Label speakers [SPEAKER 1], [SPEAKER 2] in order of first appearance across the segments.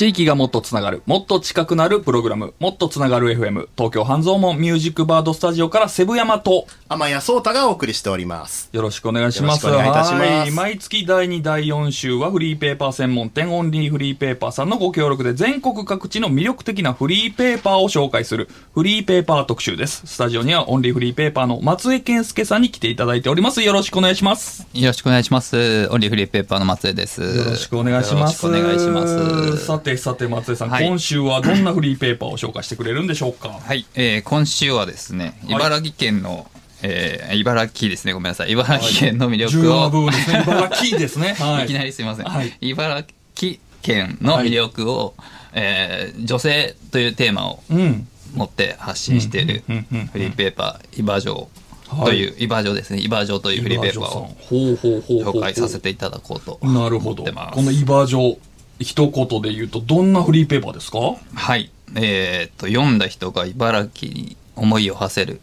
[SPEAKER 1] 地域がもっとつながる、もっと近くなるプログラム、もっとつながる FM、東京半蔵門ミュージックバードスタジオからセブ山と、
[SPEAKER 2] 天谷聡太がお送りしております。
[SPEAKER 1] よろしくお願いします。
[SPEAKER 2] よろしくお願いいたします
[SPEAKER 1] はい毎月第2、第4週はフリーペーパー専門店オンリーフリーペーパーさんのご協力で全国各地の魅力的なフリーペーパーを紹介するフリーペーパー特集です。スタジオにはオンリーフリーペーパーの松江健介さんに来ていただいております。よろしくお願いします。
[SPEAKER 3] よろしくお願いします。オンリーフリーペーパーの松江です。
[SPEAKER 1] よろしくお願いします。
[SPEAKER 3] よろしくお願いします。
[SPEAKER 1] さてさて松江さん、
[SPEAKER 3] はい
[SPEAKER 1] 今週はどんなフリーペーパーを紹介してくれるんでしょうか？
[SPEAKER 3] はい、えー今週はですね、
[SPEAKER 1] はい
[SPEAKER 3] 茨城県の、えー茨城ですね、ごめんなさい。茨城県の魅
[SPEAKER 1] 重要な
[SPEAKER 3] 力を、
[SPEAKER 1] 部分ですね。茨城ですね。はい。
[SPEAKER 3] いきなりすいません。
[SPEAKER 1] はい
[SPEAKER 3] 茨城県の魅力を、えー女性というテーマを
[SPEAKER 1] うん。
[SPEAKER 3] 持って発信している
[SPEAKER 1] うんうんうんうん
[SPEAKER 3] フリーペーパー、イバジョ
[SPEAKER 1] はい
[SPEAKER 3] という、イバジョですね、イバジョというフリーペーパーを
[SPEAKER 1] ほうほうほうほう
[SPEAKER 3] 紹介させていただこうと
[SPEAKER 1] なるほど。
[SPEAKER 3] 思ってます。
[SPEAKER 1] このイバージョ、一言で言うと、どんなフリーペーパーですか？
[SPEAKER 3] はい。えーっと、読んだ人が茨城に思いを馳せる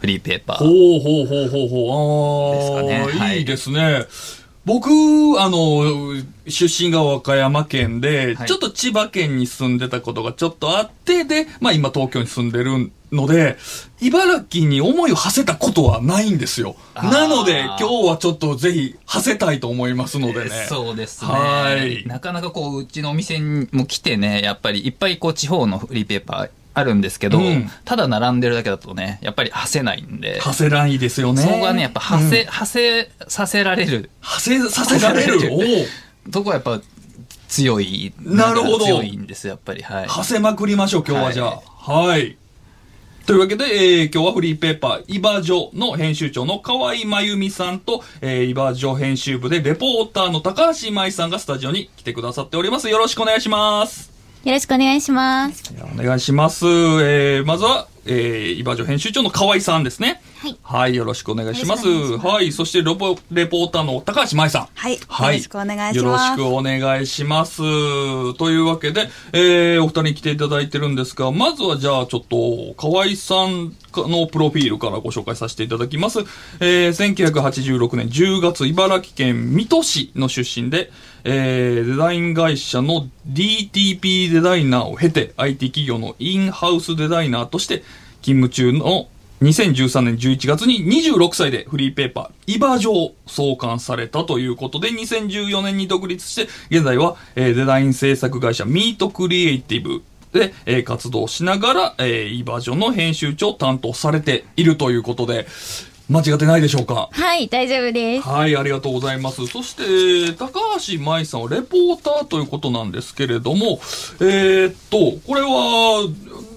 [SPEAKER 3] フリーペーパ
[SPEAKER 1] ほう
[SPEAKER 3] ー。
[SPEAKER 1] ほうほうほうほう。ああ、
[SPEAKER 3] ですかねはい
[SPEAKER 1] いいですね。僕、あの、出身が和歌山県で、
[SPEAKER 3] はい
[SPEAKER 1] ちょっと千葉県に住んでたことがちょっとあって、で、まあ今東京に住んでるので、茨城に思いを馳せたことはないんですよ。なので、今日はちょっとぜひ馳せたいと思いますのでね。
[SPEAKER 3] えーそうですね。
[SPEAKER 1] はい
[SPEAKER 3] なかなかこう、うちのお店にも来てね、やっぱりいっぱいこう、地方のフリーペーパーあるんですけど、
[SPEAKER 1] うん
[SPEAKER 3] ただ並んでるだけだとね、やっぱり馳せないんで、
[SPEAKER 1] 馳せないですよね。
[SPEAKER 3] そこがね、やっぱ馳せ、
[SPEAKER 1] うん
[SPEAKER 3] 馳せさせられる
[SPEAKER 1] 馳せさせられる？おお。
[SPEAKER 3] とこはやっぱ強い。
[SPEAKER 1] なるほど
[SPEAKER 3] 強いんですよ、やっぱり。はい。
[SPEAKER 1] 馳せまくりましょう、今日はじゃあ。はい。というわけで、えー今日はフリーペーパー、イバジョの編集長の河合真由美さんと、えー、イバジョ編集部でレポーターの高橋舞さんがスタジオに来てくださっております。よろしくお願いします。
[SPEAKER 4] よろしくお願いします。
[SPEAKER 1] お願いします。えー、まずは、えー、イバジョ編集長の河合さんですね。
[SPEAKER 4] はい。
[SPEAKER 1] はい、よろしくお願いします。はい、そしてレポ、レポーターの高橋舞さん。
[SPEAKER 5] はいよろしくお願いします
[SPEAKER 1] よろしくお願いします。というわけで、えー、お二人に来ていただいてるんですが、まずはじゃあちょっと、河合さんのプロフィールからご紹介させていただきます。えー、1986年10月、茨城県水戸市の出身で、えー、デザイン会社の DTP デザイナーを経て、IT 企業のインハウスデザイナーとして勤務中の2013年11月に26歳でフリーペーパー、イバージョを創刊されたということで、2014年に独立して、現在は、えーデザイン制作会社ミートクリエイティブで、えー活動しながら、えーイバージョの編集長を担当されているということで、間違ってないでしょうか？
[SPEAKER 4] はい、大丈夫です。
[SPEAKER 1] はい、ありがとうございます。そして、高橋舞さんはレポーターということなんですけれども、えーっと、これは、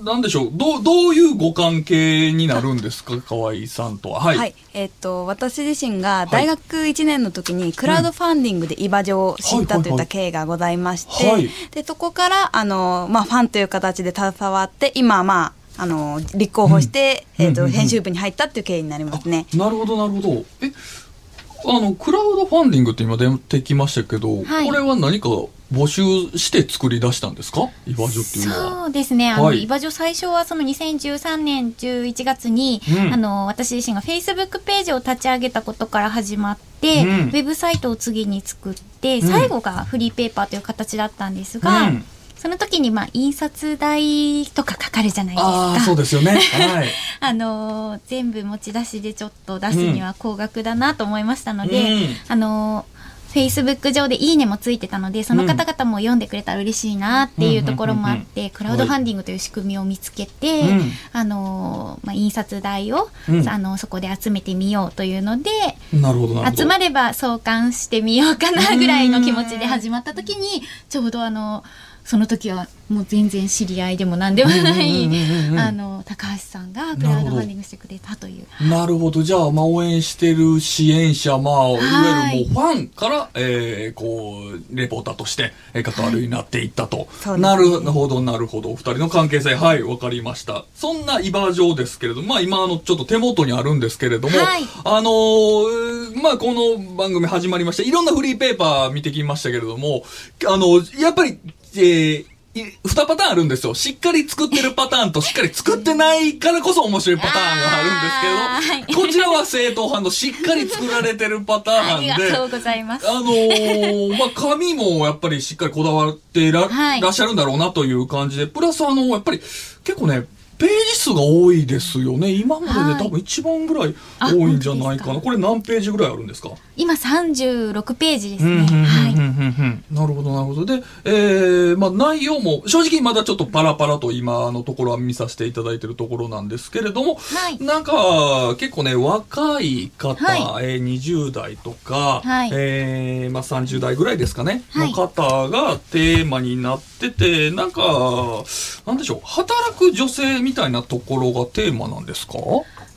[SPEAKER 1] なんでしょう、どう、どういうご関係になるんですか、河合さんとは。はい。
[SPEAKER 5] はい、えっと私自身が大学1年の時にクラウドファンディングでイバジョを知ったといった経緯がございまして、
[SPEAKER 1] はい
[SPEAKER 5] でそこからあの、まあ、ファンという形で携わって今まああの立候補して、えっと
[SPEAKER 1] うんうんうん。
[SPEAKER 5] 編集部に入ったっていう経緯になりますね。
[SPEAKER 1] なるほど、なるほど。え、あの、クラウドファンディングって今出てきましたけど、
[SPEAKER 4] はい。
[SPEAKER 1] これは何か募集して作り出したんですか？イバジョっていうのは。
[SPEAKER 4] そうですね。あの、
[SPEAKER 1] はい。
[SPEAKER 4] イバジョ最初はその2013年11月に、
[SPEAKER 1] うん。
[SPEAKER 4] あの、私自身が Facebook ページを立ち上げたことから始まって、
[SPEAKER 1] うん。
[SPEAKER 4] ウェブサイトを次に作って、
[SPEAKER 1] ん。
[SPEAKER 4] 最後がフリーペーパーという形だったんですが、
[SPEAKER 1] うん
[SPEAKER 4] その時にまあ印刷代とかかかるじゃないですか。
[SPEAKER 1] そうですよね。はい。
[SPEAKER 4] あのー全部持ち出しでちょっと出すには高額だなと思いましたので、
[SPEAKER 1] うん
[SPEAKER 4] あのフェイスブック上でいいねもついてたので、その方々も読んでくれたら嬉しいなっていうところもあって、クラウドファンディングという仕組みを見つけて、
[SPEAKER 1] うん
[SPEAKER 4] あのーまあ、印刷代を、
[SPEAKER 1] うん
[SPEAKER 4] あのそこで集めてみようというので、
[SPEAKER 1] なるほど、なるほど。
[SPEAKER 4] 集まれば創刊してみようかなぐらいの気持ちで始まった時に、ちょうどあの、その時はもう全然知り合いでも何でもない高橋さんがクラウドファンディングしてくれたという。
[SPEAKER 1] なるほど。じゃあ、まあ、応援してる支援者、まあ、いわ
[SPEAKER 4] い
[SPEAKER 1] ゆるもうファンから、えー、こう、レポーターとして、えー関わるようになっていったと。
[SPEAKER 5] そうですね
[SPEAKER 1] なるほど、なるほど。お二人の関係性、はい、わかりました。そんなイバージョですけれども、まあ、今、あの、ちょっと手元にあるんですけれども、
[SPEAKER 4] はい
[SPEAKER 1] あのーまあ、この番組始まりまして、いろんなフリーペーパー見てきましたけれども、あの、やっぱり、えー、い二パターンあるんですよ。しっかり作ってるパターンとしっかり作ってないからこそ面白いパターンがあるんですけど、こちらは正統派のしっかり作られてるパター
[SPEAKER 4] あ
[SPEAKER 1] ンで、
[SPEAKER 4] りがとうございます。
[SPEAKER 1] あのーまあ、紙もやっぱりしっかりこだわってら,、
[SPEAKER 4] はい
[SPEAKER 1] らっしゃるんだろうなという感じで、プラスあの、やっぱり結構ね、ページ数が多いですよね。今まで
[SPEAKER 4] はい。
[SPEAKER 1] で多分一番ぐらい
[SPEAKER 4] あ
[SPEAKER 1] 多いんじゃないかな。
[SPEAKER 4] 本当ですか？
[SPEAKER 1] これ何ページぐらいあるんですか？
[SPEAKER 4] 今36ページですね。
[SPEAKER 1] なるほど、なるほど。で、えー、まあ内容も、正直まだちょっとパラパラと今のところは見させていただいているところなんですけれども、
[SPEAKER 4] はい。
[SPEAKER 1] なんか、結構ね、若い方、
[SPEAKER 4] は
[SPEAKER 1] えー20代とか、
[SPEAKER 4] はい。
[SPEAKER 1] えー、まあ30代ぐらいですかね、
[SPEAKER 4] はい。
[SPEAKER 1] の方がテーマになってて、なんか、なんでしょう、働く女性みたいなところがテーマなんですか？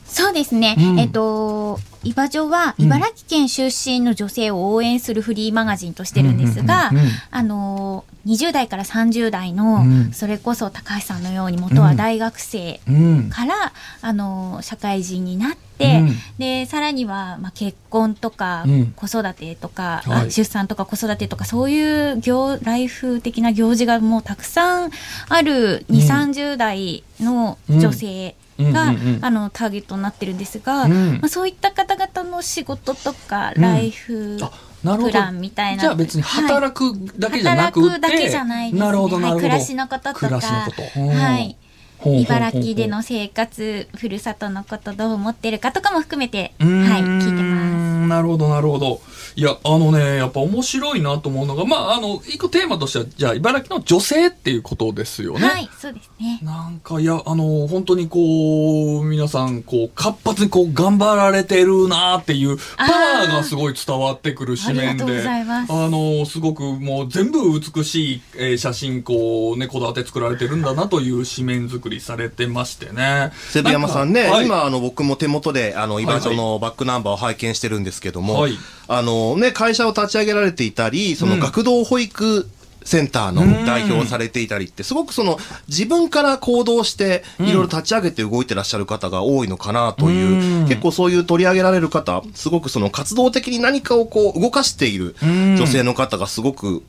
[SPEAKER 4] そうですね。
[SPEAKER 1] うん。
[SPEAKER 4] えっと、イバジョは
[SPEAKER 1] うん。
[SPEAKER 4] 茨城県出身の女性を応援するフリーマガジンとしてるんですが
[SPEAKER 1] うんうんうんうん、
[SPEAKER 4] あの、20代から30代の
[SPEAKER 1] うん、
[SPEAKER 4] それこそ高橋さんのように元は大学生
[SPEAKER 1] うん。
[SPEAKER 4] から、あの、社会人になって、
[SPEAKER 1] うん。
[SPEAKER 4] で、さらには、まあ、結婚とか
[SPEAKER 1] うん、
[SPEAKER 4] 子育てとか、
[SPEAKER 1] はい。
[SPEAKER 4] あ出産とか子育てとか、そういう行、ライフ的な行事がもうたくさんある2、
[SPEAKER 1] うん。
[SPEAKER 4] 30代の女性が、あの、ターゲットになってるんですが、
[SPEAKER 1] うん。
[SPEAKER 4] まあ、そういった方々の仕事とか、
[SPEAKER 1] うん。
[SPEAKER 4] ライフプランみたいな。
[SPEAKER 1] じゃあ別に
[SPEAKER 4] はい
[SPEAKER 1] 働くだけじゃなくて、
[SPEAKER 4] 働くだけじゃないですね。はい、暮らしのこととか、はい。茨城での生活、ふるさとのことどう思ってるかとかも含めて、はい、聞いてます。
[SPEAKER 1] なるほど、なるほど。いや、あのね、やっぱ面白いなと思うのが、まあ、あの、一個テーマとしては、じゃあ、茨城の女性っていうことですよね。
[SPEAKER 4] はい、そうですね。
[SPEAKER 1] なんか、いや、あの、本当にこう、皆さん、こう、活発にこう、頑張られてるなっていう、パワーがすごい伝わってくる紙面で。
[SPEAKER 4] ありがとうございます
[SPEAKER 1] あの、すごくもう全部美しい、えー写真、こう、ね、こだわって作られてるんだなという紙面作りされてましてね。
[SPEAKER 2] セブ山さんね、
[SPEAKER 1] はい
[SPEAKER 2] 今、あの、僕も手元で、あの、イバジョ
[SPEAKER 1] はい
[SPEAKER 2] のバックナンバーを拝見してるんですけども、
[SPEAKER 1] はい
[SPEAKER 2] あの、ね、会社を立ち上げられていたり、その
[SPEAKER 1] うん。
[SPEAKER 2] 学童保育センターの代表をされていたりって、すごくその、自分から行動して、いろいろ立ち上げて動いてらっしゃる方が多いのかなという、
[SPEAKER 1] うん。
[SPEAKER 2] 結構そういう取り上げられる方、すごくその活動的に何かをこう、動かしている
[SPEAKER 1] うん。
[SPEAKER 2] 女性の方がすごく、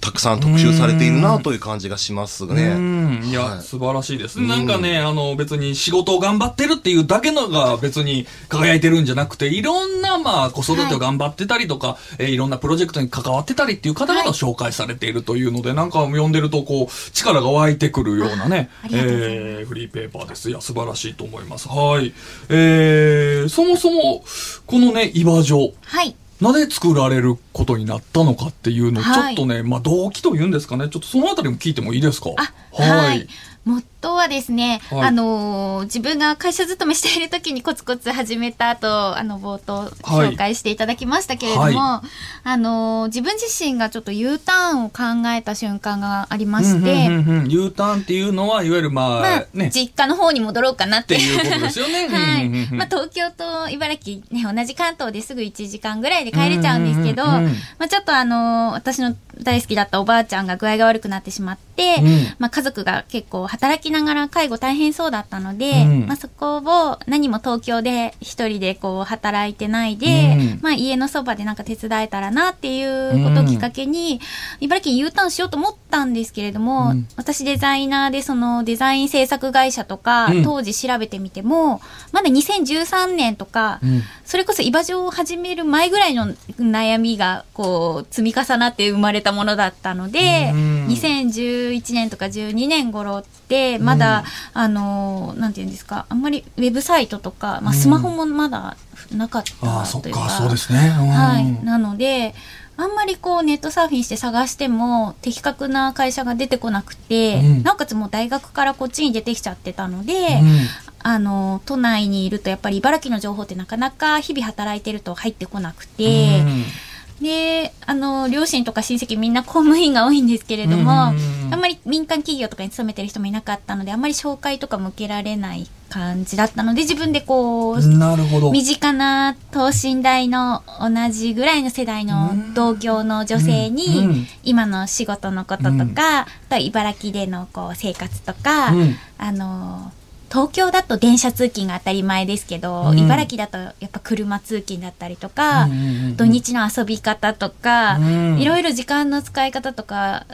[SPEAKER 2] たくさん特集されているなという感じがします
[SPEAKER 1] う
[SPEAKER 2] ね。
[SPEAKER 1] ん。いや、
[SPEAKER 2] はい
[SPEAKER 1] 素晴らしいです。なんかね、あの、別に仕事を頑張ってるっていうだけのが別に輝いてるんじゃなくて、いろんな、まあ、子育てを頑張ってたりとか、えーいろんなプロジェクトに関わってたりっていう方々を紹介されているというので、なんか読んでると、こう、力が湧いてくるようなね、えーフリーペーパーです。いや、素晴らしいと思います。はい。えー、そもそも、このね、岩城。
[SPEAKER 4] はい。
[SPEAKER 1] なぜ作られることになったのかっていうのを、ちょ
[SPEAKER 4] はい
[SPEAKER 1] っとね、まあ動機というんですかね、ちょっとそのあたりも聞いてもいいですか？
[SPEAKER 4] あ、はい。モットーはですね、
[SPEAKER 1] はい。
[SPEAKER 4] あのー自分が会社勤めしている時にコツコツ始めたと、あの、冒頭
[SPEAKER 1] はい。
[SPEAKER 4] 紹介していただきましたけれども、
[SPEAKER 1] は
[SPEAKER 4] あのー自分自身がちょっと U ターンを考えた瞬間がありまして、
[SPEAKER 1] うんうんうんうん。U ターンっていうのは、いわゆるまあ、
[SPEAKER 4] まあ、
[SPEAKER 1] ね、っ
[SPEAKER 4] 実家の方に戻ろうかなって。て
[SPEAKER 1] いうことですよね。
[SPEAKER 4] はい。まあ、東京と茨城、ね、同じ関東ですぐ1時間ぐらいで帰れちゃうんですけど、
[SPEAKER 1] うんうんうんうん。
[SPEAKER 4] まあ、ちょっとあのー私の大好きだったおばあちゃんが具合が悪くなってしまって、
[SPEAKER 1] うん。
[SPEAKER 4] まあ、家族が結構働きながら介護大変そうだったので、
[SPEAKER 1] うん。
[SPEAKER 4] まあ、そこを何も東京で一人でこう働いてないで、
[SPEAKER 1] うん。
[SPEAKER 4] まあ、家のそばでなんか手伝えたらなっていうことをきっかけに、茨城に U ターンしようと思ったんですけれども、
[SPEAKER 1] うん。
[SPEAKER 4] 私デザイナーでそのデザイン制作会社とか、
[SPEAKER 1] うん。
[SPEAKER 4] 当時調べてみても、まだ2013年とか、
[SPEAKER 1] うん。
[SPEAKER 4] それこそ居場所を始める前ぐらいの悩みがこう積み重なって生まれたものだったので、
[SPEAKER 1] うん
[SPEAKER 4] 2011年とか12年頃ってまだ、あのなんていうんですかあんまりウェブサイトとか、まあ、スマホもまだなかったというか、
[SPEAKER 1] か、そうですね。うん。
[SPEAKER 4] はい。なので、あんまりこうネットサーフィンして探しても的確な会社が出てこなくて、
[SPEAKER 1] うん。
[SPEAKER 4] なおかつもう大学からこっちに出てきちゃってたので、
[SPEAKER 1] うん。
[SPEAKER 4] あの、都内にいるとやっぱり茨城の情報ってなかなか日々働いてると入ってこなくて、で、あの、両親とか親戚みんな公務員が多いんですけれども、
[SPEAKER 1] うん
[SPEAKER 4] あんまり民間企業とかに勤めてる人もいなかったので、あんまり紹介とかも受けられない感じだったので、自分でこう、
[SPEAKER 1] なるほど。
[SPEAKER 4] 身近な等身大の同じぐらいの世代の同郷の女性に、今の仕事のこととか、とは茨城でのこう生活とか、
[SPEAKER 1] うん。
[SPEAKER 4] あの東京だと電車通勤が当たり前ですけど、
[SPEAKER 1] うん。
[SPEAKER 4] 茨城だとやっぱ車通勤だったりとか、
[SPEAKER 1] うんうんうんうん。
[SPEAKER 4] 土日の遊び方とか、
[SPEAKER 1] うん。
[SPEAKER 4] いろいろ時間の使い方とか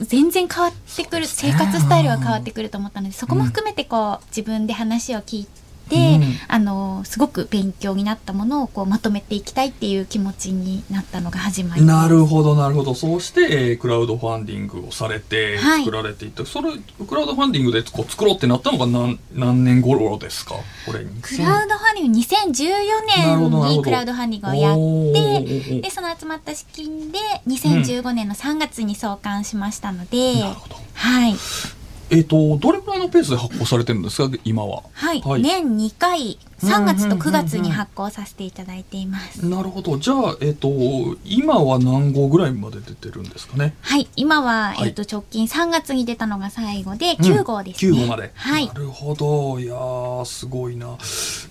[SPEAKER 4] 全然変わってくる、生活スタイルが変わってくると思ったのでそこも含めてこう自分で話を聞いて、
[SPEAKER 1] うん
[SPEAKER 4] あのすごく勉強になったものをこうまとめていきたいっていう気持ちになったのが始まり。
[SPEAKER 1] なるほど、なるほど。そうして、えークラウドファンディングをされて、
[SPEAKER 4] はい
[SPEAKER 1] 作られていって、それ、クラウドファンディングでこう作ろうってなったのが何、何年頃ですか？これに。
[SPEAKER 4] クラウドファンディング2014
[SPEAKER 1] なるほどなるほど
[SPEAKER 4] 年にクラウドファンディングをやってでその集まった資金で2015年の3月に創刊しましたので、
[SPEAKER 1] なるほど。
[SPEAKER 4] はい、
[SPEAKER 1] えっ、と、どれくらいのペースで発行されてるんですか？今は。
[SPEAKER 4] はい
[SPEAKER 1] はい
[SPEAKER 4] 年2回3月と9月
[SPEAKER 1] うんうんうんうん
[SPEAKER 4] に発行させていただいています。
[SPEAKER 1] なるほど。じゃあ、えっ、と、今は何号ぐらいまで出てるんですかね？
[SPEAKER 4] はい、今は、
[SPEAKER 1] はい
[SPEAKER 4] えっと直近3月に出たのが最後で9号ですね。
[SPEAKER 1] 9号まで。
[SPEAKER 4] はい
[SPEAKER 1] な。るほど。いやー、すごいな。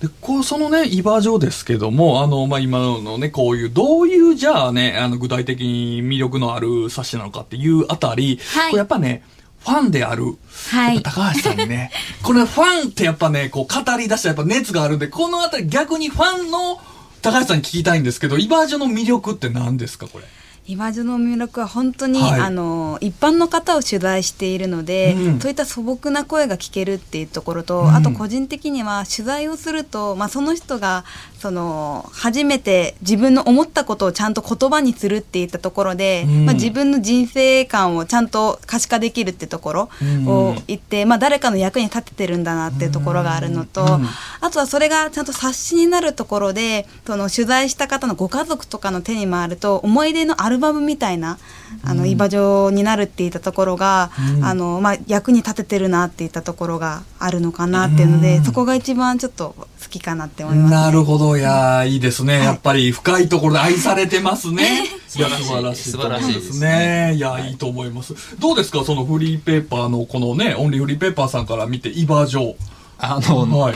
[SPEAKER 1] で、こう、そのね、イバジョですけども、あの、まあ、今のね、こういう、どういう、じゃあね、あの、具体的に魅力のある冊子なのかっていうあたり、
[SPEAKER 4] はい
[SPEAKER 1] やっぱね、ファンである、
[SPEAKER 4] はい。
[SPEAKER 1] 高橋さんにね、これファンってやっぱね、こう語り出したらやっぱ熱があるんで、このあたり逆にファンの高橋さんに聞きたいんですけど、イバージョの魅力って何ですか、これ？
[SPEAKER 5] イバジョの魅力は本当に、
[SPEAKER 1] はい。
[SPEAKER 5] あの一般の方を取材しているので、
[SPEAKER 1] うん。
[SPEAKER 5] そういった素朴な声が聞けるっていうところと、
[SPEAKER 1] うん。
[SPEAKER 5] あと個人的には取材をすると、まあ、その人がその初めて自分の思ったことをちゃんと言葉にするっていったところで、
[SPEAKER 1] うん。
[SPEAKER 5] まあ、自分の人生観をちゃんと可視化できるってところ
[SPEAKER 1] うん。
[SPEAKER 5] を言って、まあ、誰かの役に立ててるんだなっていうところがあるのと、
[SPEAKER 1] うん。
[SPEAKER 5] あとはそれがちゃんと冊子になるところでその取材した方のご家族とかの手に回ると思い出のアルバムみたいなあの、イバジョになるっていったところが、
[SPEAKER 1] うん
[SPEAKER 5] あのまあ、役に立ててるなっていったところがあるのかなっていうので、
[SPEAKER 1] うん
[SPEAKER 5] そこが一番ちょっと好きかなって思います、ね。
[SPEAKER 1] なるほど。いやーいいですね。やっぱり深いところで愛されてますね。素晴らしい。
[SPEAKER 3] 素晴らしいです
[SPEAKER 1] ね。いや、いいと思います。どうですか？そのフリーペーパーのこのね、オンリーフリーペーパーさんから見て、イバージョ。
[SPEAKER 3] あの、
[SPEAKER 1] はい。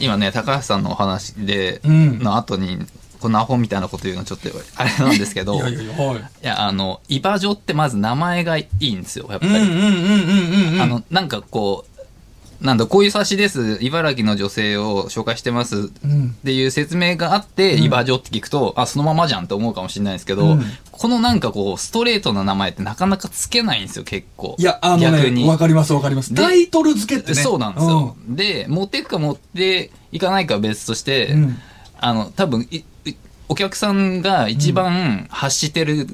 [SPEAKER 3] 今ね高橋さんのお話で、
[SPEAKER 1] うん
[SPEAKER 3] の後にこんなアホみたいなこと言うのちょっとあれなんですけど
[SPEAKER 1] いやいやいや、はい。
[SPEAKER 3] いやあのイバジョってまず名前がいいんですよやっぱり、
[SPEAKER 1] うんうんうんうんうんうん。
[SPEAKER 3] あのなんかこうなんだこういう冊子です茨城の女性を紹介してます
[SPEAKER 1] うん。
[SPEAKER 3] っていう説明があって、
[SPEAKER 1] うん。
[SPEAKER 3] イバジョって聞くとあそのままじゃんって思うかもしれないですけど、
[SPEAKER 1] うん。
[SPEAKER 3] このなんかこうストレートな名前ってなかなかつけないんですよ結構。
[SPEAKER 1] いや、あのね、
[SPEAKER 3] 逆に。
[SPEAKER 1] わかりますわかります。
[SPEAKER 3] で
[SPEAKER 1] タイトル付けってね。
[SPEAKER 3] そうなんですよ、で持っていくか持っていかないかは別として、
[SPEAKER 1] うん。
[SPEAKER 3] あの多分いいお客さんが一番発してる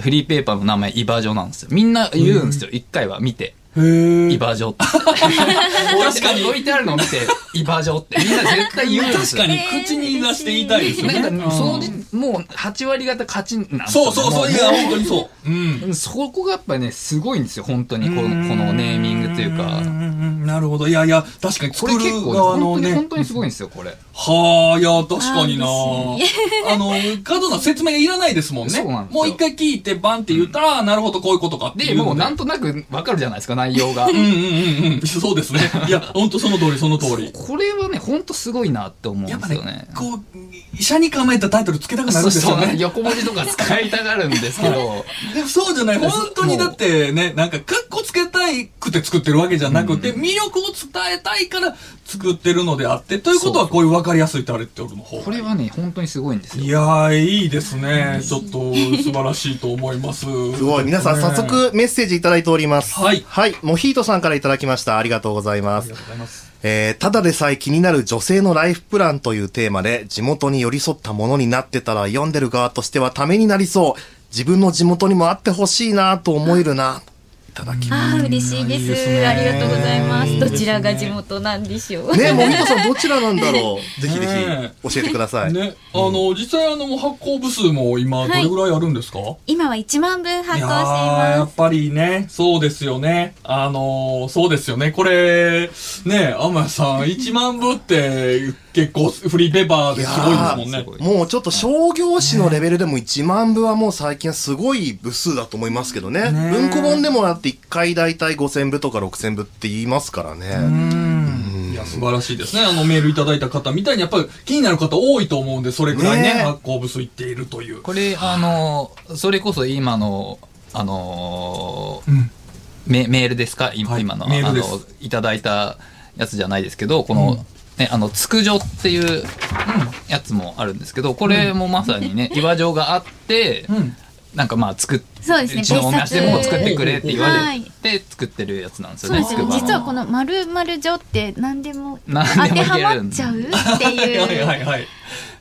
[SPEAKER 3] フリーペーパーの名前イバジョなんですよ。みんな言うんですよ。一回は見て。イバジョ。っ て
[SPEAKER 1] 確かに。
[SPEAKER 3] 置いてあるのを見てイバジョって。みんな絶対言うんですよ。
[SPEAKER 1] 確かに口に出して言いたいですよね。
[SPEAKER 3] なんかそのもう8割方勝ちなんですよ
[SPEAKER 1] そうそうそう、いや、本当にそう。うん。
[SPEAKER 3] そこがやっぱりねすごいんですよ。本当にこのこのネーミングというか。
[SPEAKER 1] んんうんなるほど。いやいや、確かに
[SPEAKER 3] こ
[SPEAKER 1] 作る
[SPEAKER 3] れ結構
[SPEAKER 1] 側のね
[SPEAKER 3] 本当に本。当にすごいんですよこれ
[SPEAKER 1] はあ、いや、確かにな。
[SPEAKER 4] あ
[SPEAKER 1] あの、過度な説明がいらないですもんね。
[SPEAKER 3] そうなんですよ
[SPEAKER 1] もう一回聞いて、バンって言ったら、あなるほど、こういうことかっていうの
[SPEAKER 3] でもうなんとなくわかるじゃないですか内容が
[SPEAKER 1] うんうんうんうん。そうですね。いや、本当その通り、その通り。
[SPEAKER 3] これはね本当すごいなって思うん
[SPEAKER 1] やっぱね
[SPEAKER 3] ですよね、
[SPEAKER 1] こう、医者に構えたタイトルつけたくなるんですよ
[SPEAKER 3] そうそう
[SPEAKER 1] ね。
[SPEAKER 3] 横文字とか使いたがるんですけど
[SPEAKER 1] でもそうじゃない。本当にだってね、なんか、カッコつけたいくて作ってるわけじゃなくて、魅力を伝えたいから作ってるのであって、ということはこういう分かりやすいタイトルの方が
[SPEAKER 3] これはね本当にすごいんですよ
[SPEAKER 1] いやー、いいですね。ちょっと素晴らしいと思います。す
[SPEAKER 2] すごい。皆さん早速メッセージいただいております。
[SPEAKER 1] はい
[SPEAKER 2] はい。モヒートさんからいただきました。ありがとうございます
[SPEAKER 1] ありが。とうございます。
[SPEAKER 2] えーただでさえ気になる女性のライフプランというテーマで地元に寄り添ったものになってたら読んでる側としてはためになりそう。自分の地元にもあってほしいなと思えるな。いただきま
[SPEAKER 4] ああ嬉しいです。
[SPEAKER 1] いいですね。
[SPEAKER 4] ありがとうございます。どちらが地元なんでしょう。
[SPEAKER 2] す。ねモヒートさんどちらなんだろう？ぜひぜ
[SPEAKER 1] ね
[SPEAKER 2] ひ教えてください。
[SPEAKER 1] ね、あの、実際あの、発行部数も今、どれぐらいあるんですか、
[SPEAKER 4] 今は1万部発行してい
[SPEAKER 1] やーや
[SPEAKER 4] ま
[SPEAKER 1] っぱりね、そうですよね。あのーそうですよね。これ、ね、天谷さん、1万部って結構フリーペーパーですごいですもんね。
[SPEAKER 2] もうちょっと商業誌のレベルでも1万部はもう最近はすごい部数だと思いますけどね。
[SPEAKER 1] ね
[SPEAKER 2] 文庫本でもだって1回大体5000部とか6000部って言いますからね。
[SPEAKER 1] いや、素晴らしいですね。あの、メールいただいた方みたいに、やっぱり気になる方多いと思うんで、それぐらいね、
[SPEAKER 2] ね
[SPEAKER 1] 発行部数いっているという。
[SPEAKER 3] これあのそれこそ今のあの
[SPEAKER 1] うん。
[SPEAKER 3] メメールですか？今,、
[SPEAKER 1] はい
[SPEAKER 3] 今の
[SPEAKER 1] メールです
[SPEAKER 3] あのいただいたやつじゃないですけどこの、
[SPEAKER 1] うん
[SPEAKER 3] ね、あの、つくじょっていうやつもあるんですけど、これもまさにね、岩城があって、
[SPEAKER 1] うん。
[SPEAKER 3] なんかまあ作っ
[SPEAKER 4] そうですね。
[SPEAKER 3] うちのお店でも作ってくれって言わ
[SPEAKER 4] はい
[SPEAKER 3] れて作ってるやつなんですよ
[SPEAKER 4] そうです実はこの〇〇女って何でも当てはまっちゃうっていう。
[SPEAKER 1] はいはいはい。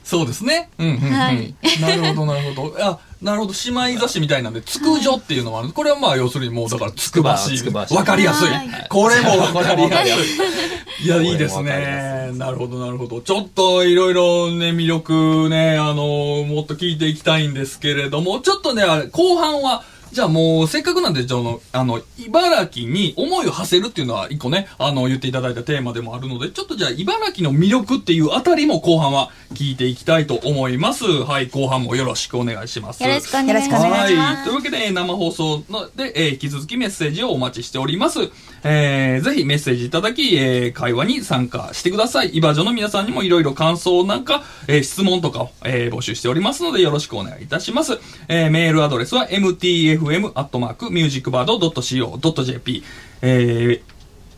[SPEAKER 1] そうですね。うんうんうん。
[SPEAKER 4] はい。
[SPEAKER 1] なるほどなるほど。あ、なるほど。姉妹雑誌みたいなんで、つくじょっていうのもある。これはまあ要するにもうだからつくばし。
[SPEAKER 3] つくばし
[SPEAKER 1] わかりやすい
[SPEAKER 4] はい。
[SPEAKER 1] これも わかりやすい。いや、いいですね。なるほどなるほど。ちょっといろいろね、魅力ね、あの、もっと聞いていきたいんですけれども、ちょっとね、後半は、じゃあもう、せっかくなんで、じゃああの、あの、茨城に思いを馳せるっていうのは一個ね、あの、言っていただいたテーマでもあるので、ちょっとじゃあ茨城の魅力っていうあたりも後半は聞いていきたいと思います。はい、後半もよろしくお願いします。
[SPEAKER 4] よろしくお願いします
[SPEAKER 1] はい。というわけで、えー生放送ので、えー引き続きメッセージをお待ちしております。えーぜひメッセージいただき、えー会話に参加してください。イバジョの皆さんにもいろいろ感想なんか、えー質問とかを、えー募集しておりますので、よろしくお願いいたします。えーメールアドレスは mtfm.musicbird.co.jp、えー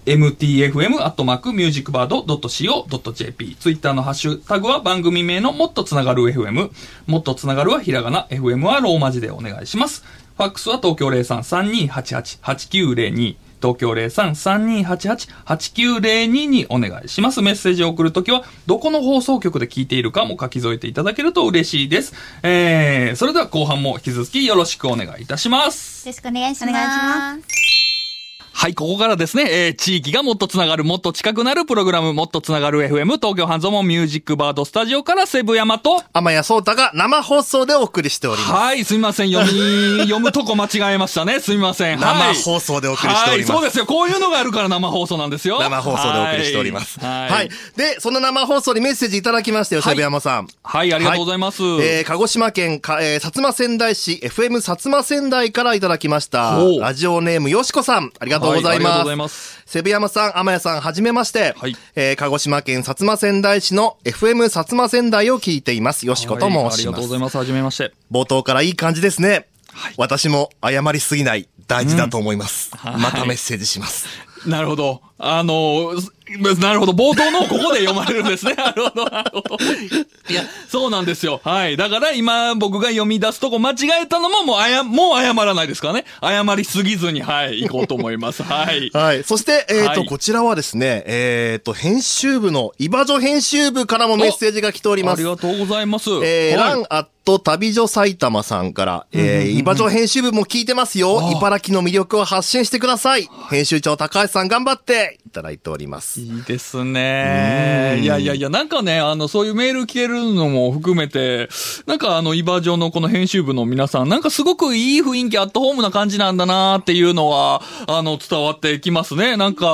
[SPEAKER 1] mtfm.musicbird.co.jp。ツイッターのハッシュタグは番組名のもっとつながる FM。もっとつながるはひらがな、FM はローマ字でお願いします。ファックスは東京03-3288-8902。東京03-3288-8902にお願いします。メッセージを送るときは、どこの放送局で聞いているかも書き添えていただけると嬉しいです。えー、それでは後半も引き続きよろしくお願いいたします。
[SPEAKER 4] よろしくお願いします。
[SPEAKER 5] お願いします
[SPEAKER 1] はい、ここからですね、えー、地域がもっとつながる、もっと近くなるプログラム、もっとつながる FM、東京半蔵門ミュージックバードスタジオからセブ山と、
[SPEAKER 2] 天谷聡太が生放送でお送りしております。
[SPEAKER 1] はい、すみません、読み、読むとこ間違えましたね。すみません。はい
[SPEAKER 2] 生放送でお送りしております
[SPEAKER 1] はい、そうですよ。こういうのがあるから生放送なんですよ。
[SPEAKER 2] 生放送でお送りしております。
[SPEAKER 1] はい。
[SPEAKER 2] はい。で、その生放送にメッセージいただきましたよ、
[SPEAKER 1] はい
[SPEAKER 2] セブ山さん。
[SPEAKER 1] はい、ありがとうございます。
[SPEAKER 2] えー、鹿児島県か、えー、薩摩仙台市 FM 薩摩仙台からいただきました。ラジオネームよしこさん、ありがとうございます。
[SPEAKER 1] ございます。
[SPEAKER 2] セブ山さん、天谷さん、はじめまして。
[SPEAKER 1] はい
[SPEAKER 2] えー、鹿児島県薩摩仙台市の FM 薩摩仙台を聞いています。よしこと申
[SPEAKER 1] はいあり
[SPEAKER 2] します。
[SPEAKER 1] がとうございます。はじめまして。
[SPEAKER 2] 冒頭からいい感じですね。私も謝りすぎない、大事だと思います。
[SPEAKER 1] はい
[SPEAKER 2] またメッセージします。
[SPEAKER 1] なるほど。あの、なるほど。冒頭のここで読まれるんですね。なるほど、なるほど。いや、そうなんですよ。はい。だから今僕が読み出すとこ間違えたのももうあや、もう謝らないですからね。謝りすぎずに、はい、行こうと思います。はい。
[SPEAKER 2] はい。そして、えっ、と、
[SPEAKER 1] はい
[SPEAKER 2] こちらはですね、えっ、と、編集部の、イバジョ編集部からもメッセージが来ております。
[SPEAKER 1] ありがとうございます。
[SPEAKER 2] えー、
[SPEAKER 1] はい
[SPEAKER 2] ランアット旅女埼玉さんから、えー、イバジョ編集部も聞いてますよ。茨城の魅力を発信してください。編集長高橋さん頑張っていただいております。
[SPEAKER 1] いいですね。いやいやいや、なんかね、あの、そういうメール聞けるのも含めて、なんかあの、イバージョンのこの編集部の皆さん、なんかすごくいい雰囲気アットホームな感じなんだなっていうのは、あの、伝わってきますね。なんか、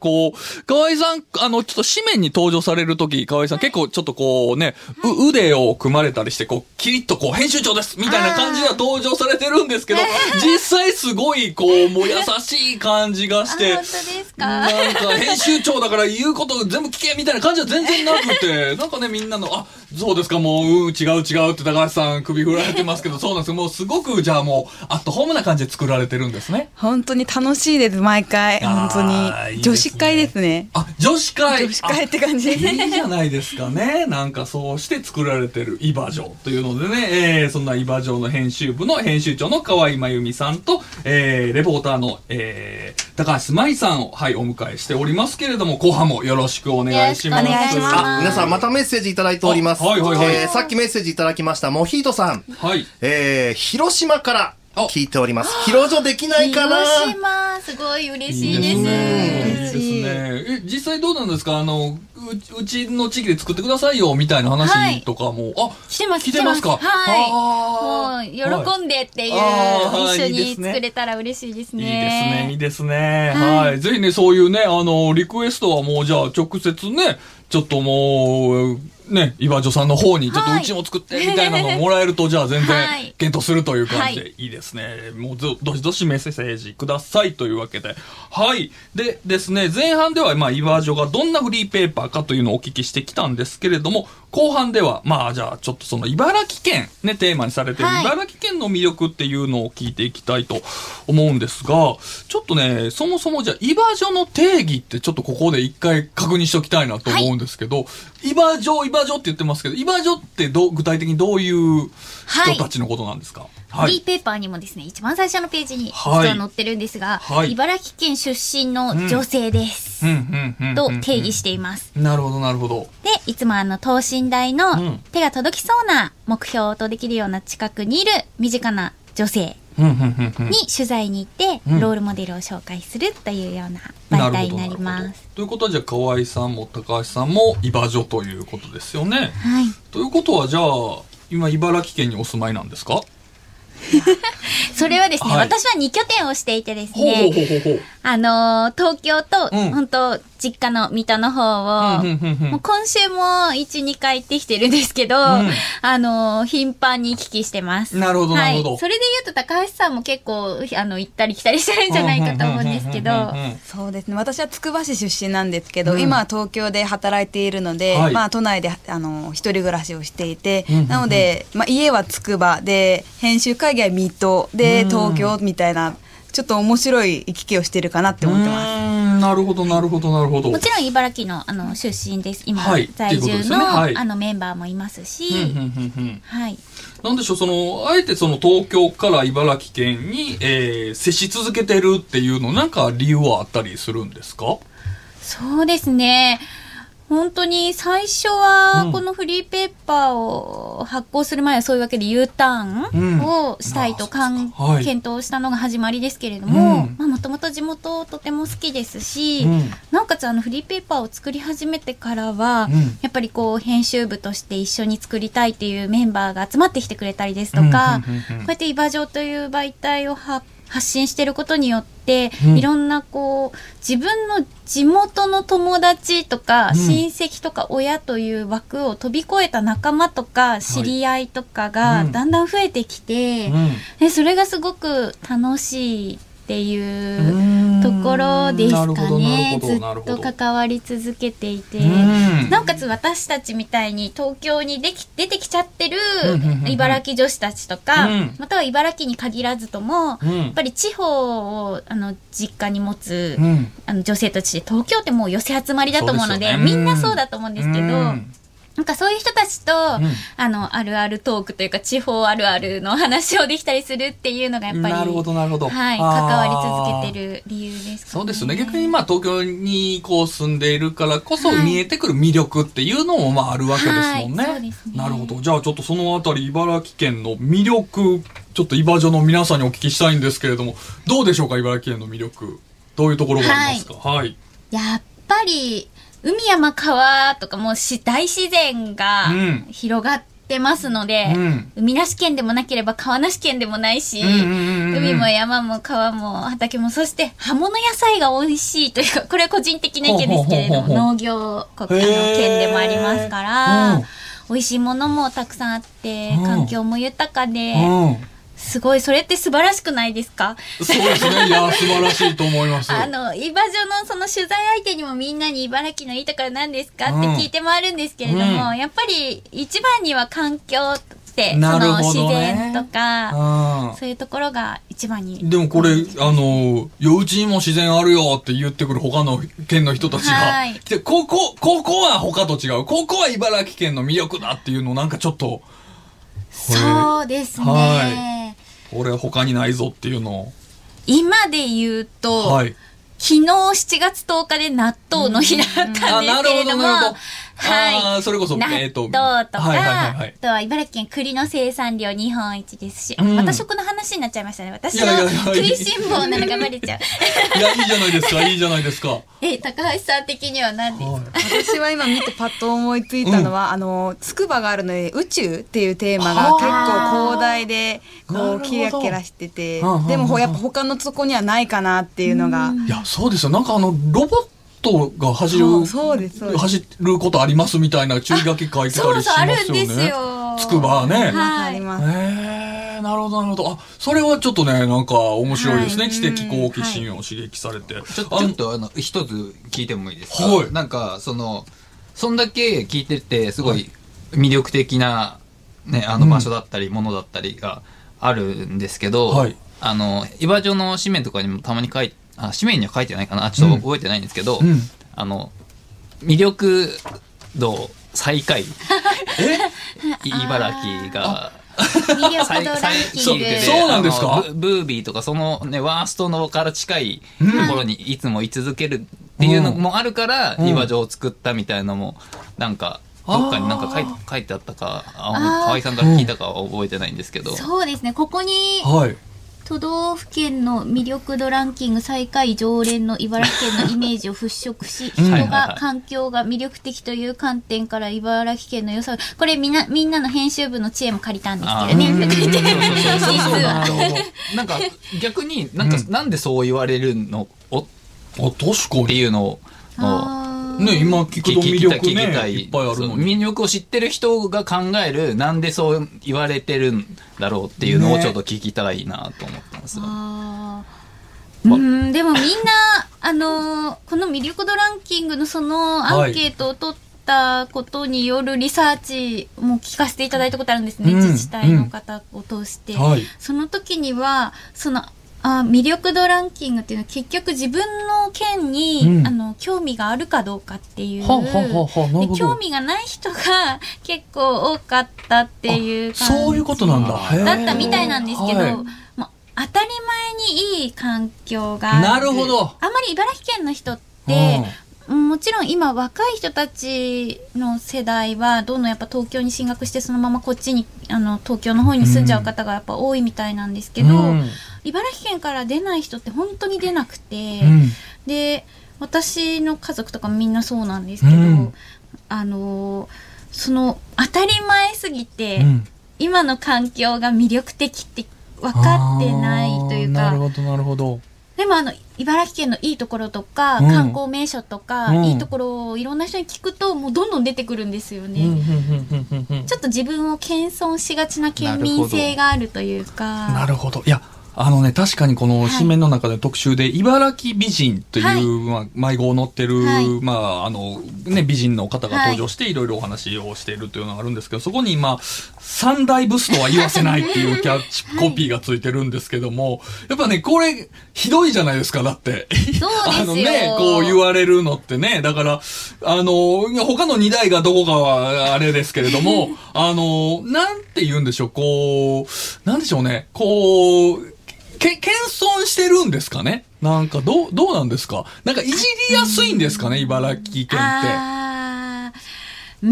[SPEAKER 1] こう、河合さん、あの、ちょっと紙面に登場されるとき、河合さん結構ちょっとこうね、う腕を組まれたりして、こう、キリッとこう、編集長ですみたいな感じでは登場されてるんですけど、実際すごいこう、もう優しい感じがして、
[SPEAKER 4] あ本当ですか？
[SPEAKER 1] なんか編集長だから言うこと全部聞けみたいな感じは全然なくて、なんかねみんなの、あ、そうですかもう、うん、違う違うって高橋さん首振られてますけど、そうなんですよ。もうすごくじゃあもう、アットホームな感じで作られてるんですね。
[SPEAKER 5] 本当に楽しいです毎回。本当
[SPEAKER 1] あーいいね。
[SPEAKER 5] 女子会ですね。
[SPEAKER 1] あ、女子会。
[SPEAKER 5] 女子会って感じ。
[SPEAKER 1] あいいじゃないですかね。なんかそうして作られてるイバジョというのでね、えー、そんなイバジョの編集部の編集長の河合真由美さんと、えー、レポーターの、えー、高橋舞さんを、はい、お迎えしておりますけれども、後半もよろしくお願いします。
[SPEAKER 4] よろしくお願いします
[SPEAKER 2] あ、皆さんまたメッセージいただいております。
[SPEAKER 1] あはいはいはい
[SPEAKER 2] えーさっきメッセージいただきました、モヒートさん。
[SPEAKER 1] はい。
[SPEAKER 2] えー、広島から聞いております。広女できないかな
[SPEAKER 4] 広島、すごい嬉しいです。
[SPEAKER 1] いいですね。え、実際どうなんですか？あの、ううちの地域で作ってくださいよ、みたいな話とかも。あ、
[SPEAKER 4] してます、
[SPEAKER 1] 来てますか？
[SPEAKER 4] はい。もう、喜んでっていう、
[SPEAKER 1] あー
[SPEAKER 4] 一緒に作れたら嬉しいです
[SPEAKER 1] いいです
[SPEAKER 4] ね。
[SPEAKER 1] ね、いいですね。はい。ぜひね、そういうね、あの、リクエストはもう、じゃあ、直接ね、ちょっともう、ね、岩女さんの方に、ちょっと
[SPEAKER 4] はいう
[SPEAKER 1] ちも作って、みたいなのをもらえると、じゃあ全然
[SPEAKER 4] はい、
[SPEAKER 1] 検討するという感じ
[SPEAKER 4] は
[SPEAKER 1] で、いいですね。もうど、どしどしメッセージくださいというわけで。はい。でですね、前半では、まあ、岩女がどんなフリーペーパーかというのをお聞きしてきたんですけれども、後半では、まあ、じゃあ、ちょっとその、茨城県、ね、テーマにされてる、
[SPEAKER 4] はい
[SPEAKER 1] 茨城県の魅力っていうのを聞いていきたいと思うんですが、ちょっとね、そもそもじゃあ、茨城の定義ってちょっとここで一回確認しておきたいなと思うんですけど、茨城、茨場所って言ってますけど、イバ所ってどう具体的にどういう
[SPEAKER 4] はい。
[SPEAKER 1] 人たちのことなんですか？
[SPEAKER 4] フリーペーパーにもですね、一番最初のページに実
[SPEAKER 1] はい。
[SPEAKER 4] は載ってるんですが、
[SPEAKER 1] はい。
[SPEAKER 4] 茨城県出身の女性です。と定義しています。
[SPEAKER 1] なるほど、なるほど。
[SPEAKER 4] で、いつもあの、等身大
[SPEAKER 1] うん。
[SPEAKER 4] の手が届きそうな目標とできるような近くにいる身近な女性に取材に行って、
[SPEAKER 1] うん
[SPEAKER 4] ロールモデルを紹介するというような媒体になります。
[SPEAKER 1] ということは、じゃあ、河合さんも高橋さんも、イバ所ということですよね。
[SPEAKER 4] はい。
[SPEAKER 1] ということは、じゃあ、今、茨城県にお住まいなんですか？
[SPEAKER 4] それはですね、
[SPEAKER 1] はい
[SPEAKER 4] 私は2拠点をしていてですね。あのー東京と、
[SPEAKER 1] うん
[SPEAKER 4] 本当実家の水戸の方を、もう今週も1、2回行ってきてるんですけど、
[SPEAKER 1] ん。
[SPEAKER 4] あのー頻繁に行き来してます。
[SPEAKER 1] なるほどなるほど。
[SPEAKER 4] はい。それで言うと高橋さんも結構、あの、行ったり来たりしてるんじゃないかと思うんですけど、
[SPEAKER 5] そうですね。私はつくば市出身なんですけど、
[SPEAKER 1] うん。
[SPEAKER 5] 今は東京で働いているので、
[SPEAKER 1] はい。
[SPEAKER 5] まあ、都内であの一人暮らしをしていて、なので、まあ、家はつくばで編集会議は水戸で
[SPEAKER 1] うん。
[SPEAKER 5] 東京みたいなちょっと面白い行き来をしてるかなって思ってます。
[SPEAKER 1] なるほど、なるほど、なるほど。
[SPEAKER 4] もちろん茨城のあの出身です。今、
[SPEAKER 1] はい
[SPEAKER 4] 在住の、
[SPEAKER 1] よねはい
[SPEAKER 4] あのメンバーもいますし、
[SPEAKER 1] うんうんうんうん
[SPEAKER 4] はい。
[SPEAKER 1] なんでしょう、その、あえてその東京から茨城県に、えー接し続けてるっていうの、なんか理由はあったりするんですか？
[SPEAKER 4] そうですね。本当に最初
[SPEAKER 1] うん。
[SPEAKER 4] はこのフリーペーパーを発行する前はそういうわけで U ター
[SPEAKER 1] うん。
[SPEAKER 4] ンをしたいと検討したのが始まりですけれども
[SPEAKER 1] うん、
[SPEAKER 4] もともと地元とても好きですし、
[SPEAKER 1] うん。
[SPEAKER 4] なおかつあのフリーペーパーを作り始めてからは、
[SPEAKER 1] うん。
[SPEAKER 4] やっぱりこう編集部として一緒に作りたいっていうメンバーが集まってきてくれたりですとか、こうやってイバジョという媒体をは発信してることによって、
[SPEAKER 1] うん。
[SPEAKER 4] いろんなこう自分の地元の友達とか、
[SPEAKER 1] うん。
[SPEAKER 4] 親戚とか親という枠を飛び越えた仲間とか知り合いとかが
[SPEAKER 1] うん。
[SPEAKER 4] だんだん増えてきて、
[SPEAKER 1] うん。
[SPEAKER 4] でそれがすごく楽しいっていう
[SPEAKER 1] うん
[SPEAKER 4] ところですかね。ずっと関わり続けていて。
[SPEAKER 1] うん。
[SPEAKER 4] なおかつ私たちみたいに東京にでき出てきちゃってる茨城女子たちとか、
[SPEAKER 1] うん。
[SPEAKER 4] または茨城に限らずとも、
[SPEAKER 1] うん。
[SPEAKER 4] やっぱり地方をあの実家に持つ、
[SPEAKER 1] うん。
[SPEAKER 4] あの女性たちで東京ってもう寄せ集まりだと思うので
[SPEAKER 1] ね。
[SPEAKER 4] みんなそうだと思うんですけど、
[SPEAKER 1] うん
[SPEAKER 4] なんかそういう人たちと、
[SPEAKER 1] ん
[SPEAKER 4] あのあるあるトークというか地方あるあるの話をできたりするっていうのがやっぱり
[SPEAKER 1] なるほどなるほど
[SPEAKER 4] はい、関わり続けてる理由ですかね。
[SPEAKER 1] そうですね。逆にまあ東京にこう住んでいるからこそ
[SPEAKER 4] はい
[SPEAKER 1] 見えてくる魅力っていうのもまああるわけですもんね。
[SPEAKER 4] はいそうですね
[SPEAKER 1] なるほど。じゃあちょっとそのあたり茨城県の魅力、ちょっと茨城の皆さんにお聞きしたいんですけれども、どうでしょうか茨城県の魅力。どういうところがありますか？はい。
[SPEAKER 4] やっぱり海山川とかもうし大自然が
[SPEAKER 1] うん。
[SPEAKER 4] 広がってますので、
[SPEAKER 1] うん。
[SPEAKER 4] 海なし県でもなければ川なし県でもないし、海も山も川も畑もそして葉物野菜が美味しいというか これは個人的な意見ですけれども農業国あの県でもありますから、
[SPEAKER 1] うん。
[SPEAKER 4] 美味しいものもたくさんあって
[SPEAKER 1] うん。
[SPEAKER 4] 環境も豊かで、
[SPEAKER 1] うん。
[SPEAKER 4] すごいそれって素晴らしくないですか？
[SPEAKER 1] そうですね。いや、素晴らしいと思います。
[SPEAKER 4] あの、イバジョのその取材相手にもみんなに茨城のいいところ何ですか？って聞いて回るんですけれども、
[SPEAKER 1] うん
[SPEAKER 4] やっぱり一番には環境って、そ
[SPEAKER 1] なる
[SPEAKER 4] の自然とか、
[SPEAKER 1] うん
[SPEAKER 4] そういうところが一番に。
[SPEAKER 1] でもこれ、あの、ようちにも自然あるよって言ってくる他の県の人たちが
[SPEAKER 4] はい
[SPEAKER 1] 来て、ここ、ここは他と違う。ここは茨城県の魅力だっていうのをなんかちょっと、
[SPEAKER 4] そうですね。
[SPEAKER 1] はこれ他にないぞっていうのを。
[SPEAKER 4] 今で言うと、
[SPEAKER 1] はい。
[SPEAKER 4] 昨日7月10日で納豆の日だったんですけれども、
[SPEAKER 1] あなるほどなるほど
[SPEAKER 4] はい。
[SPEAKER 1] それこそ
[SPEAKER 4] 納
[SPEAKER 1] えーと
[SPEAKER 4] 豆とか、
[SPEAKER 1] はいはいはいはい。
[SPEAKER 4] あとは茨城県栗の生産量日本一ですし、あ
[SPEAKER 1] うん。
[SPEAKER 4] また食の話になっちゃいましたね。私の食いしん坊なのがバレちゃう。
[SPEAKER 1] いや、いいじゃないですか、いいじゃないですか。
[SPEAKER 4] え、高橋さん的には何ですか、
[SPEAKER 5] 私は今見てパッと思いついたのは、あの筑波があるので宇宙っていうテーマが結構広大でこうキラキラしててでもほやっぱ他のとこにはないかなっていうのが。
[SPEAKER 1] いや、そうですよ。なんかあの、ロボットが走る、走ることありますみたいな注意書き書いてたりしますよね。つくばはね。
[SPEAKER 4] はい。
[SPEAKER 5] あります
[SPEAKER 1] へえなるほど、なるほど。あ、それはちょっとね、なんか面白いですね。
[SPEAKER 4] はい。
[SPEAKER 1] 知的好奇心を刺激されて。
[SPEAKER 3] ちょちょっとあの一つ聞いてもいいですか、
[SPEAKER 1] はい。
[SPEAKER 3] なんかそのそんだけ聞いててすごい魅力的な、ね、あの場所だったりものだったりがあるんですけど、
[SPEAKER 1] はい。
[SPEAKER 3] あの岩城の紙面とかにもたまに書いあ紙面には書いてないかなちょっと覚えてないんですけど、
[SPEAKER 1] うん
[SPEAKER 3] あの魅力度最下位。茨城が。
[SPEAKER 4] 魅力度ランキング。
[SPEAKER 1] そうなんですか？
[SPEAKER 3] ブブービーとかそのね、ワーストのから近いところにいつも居続けるっていうのもあるから、
[SPEAKER 1] うん
[SPEAKER 3] 岩城を作ったみたいなのも、なんか、どっかになんか書い
[SPEAKER 1] あ
[SPEAKER 3] 書いてあったか、
[SPEAKER 4] あー
[SPEAKER 3] あ河合さんから聞いたかは覚えてないんですけど。
[SPEAKER 4] そうですね。ここに
[SPEAKER 1] はい。
[SPEAKER 4] 都道府県の魅力度ランキング最下位常連の茨城県のイメージを払拭し、人が環境が魅力的という観点から茨城県の良さを、これみんな、みんなの編集部の知恵も借りたんですけどね。
[SPEAKER 3] なんか、逆になんか、なんでそう言われるの？おっ
[SPEAKER 1] あ、確かに。
[SPEAKER 3] ていうのを、
[SPEAKER 4] あー
[SPEAKER 1] ね、今聞くと魅力ね、いっぱいあるのに。
[SPEAKER 3] 魅力を知ってる人が考えるなんでそう言われてるんだろうっていうのを
[SPEAKER 1] ね
[SPEAKER 3] ちょっと聞きたいなと思ってます、
[SPEAKER 4] あーうん、でもみんな、あのーこの魅力度ランキングのそのアンケートを取ったことによるリサーチも聞かせていただいたことあるんですね、
[SPEAKER 1] うん
[SPEAKER 4] 自治体の方を通して。
[SPEAKER 1] はい。
[SPEAKER 4] その時には、その、あ魅力度ランキングっていうのは結局自分の県に、
[SPEAKER 1] うん。
[SPEAKER 4] あの興味があるかどうかっていう、
[SPEAKER 1] はあは
[SPEAKER 4] 興味がない人が結構多かったっていう
[SPEAKER 1] そういうことなんだ。
[SPEAKER 4] だったみたいなんですけど、
[SPEAKER 1] はい
[SPEAKER 4] まあ、当たり前にいい環境が
[SPEAKER 1] なるほど
[SPEAKER 4] あまり茨城県の人って、もちろん今若い人たちの世代はどんどんやっぱ東京に進学してそのままこっちにあの東京の方に住んじゃう方がやっぱ多いみたいなんですけど、
[SPEAKER 1] うん。
[SPEAKER 4] 茨城県から出ない人って本当に出なくて、
[SPEAKER 1] うん。
[SPEAKER 4] で私の家族とかもみんなそうなんですけど、
[SPEAKER 1] うん。
[SPEAKER 4] あのその当たり前すぎて、
[SPEAKER 1] うん。
[SPEAKER 4] 今の環境が魅力的って分かってないというか
[SPEAKER 1] なるほど、なるほど。
[SPEAKER 4] でもあの茨城県のいいところとか、
[SPEAKER 1] うん。
[SPEAKER 4] 観光名所とか、
[SPEAKER 1] うん。
[SPEAKER 4] いいところをいろんな人に聞くともうどんどん出てくるんですよね、ちょっと自分を謙遜しがちな県民性があるというか。
[SPEAKER 1] なるほど。いや、あのね、確かにこの紙面の中で特集で、茨城美人という、
[SPEAKER 4] はい。
[SPEAKER 1] まあ、迷子を乗ってる、
[SPEAKER 4] はい。
[SPEAKER 1] まあ、あの、ね、美人の方が登場して、いろいろお話をしているというのがあるんですけど、そこに今、三大ブスとは言わせないっていうキャッチコピーがついてるんですけども、やっぱね、これ、ひどいじゃないですか、だって。あのね、こう言われるのってね、だから、あの、他の二代がどこかはあれですけれども、あの、なんて言うんでしょう、こう、なんでしょうね、こう、け、謙遜してるんですかね？なんか、どう、どうなんですか？なんか、いじりやすいんですかね？茨城県って。
[SPEAKER 4] あー。うー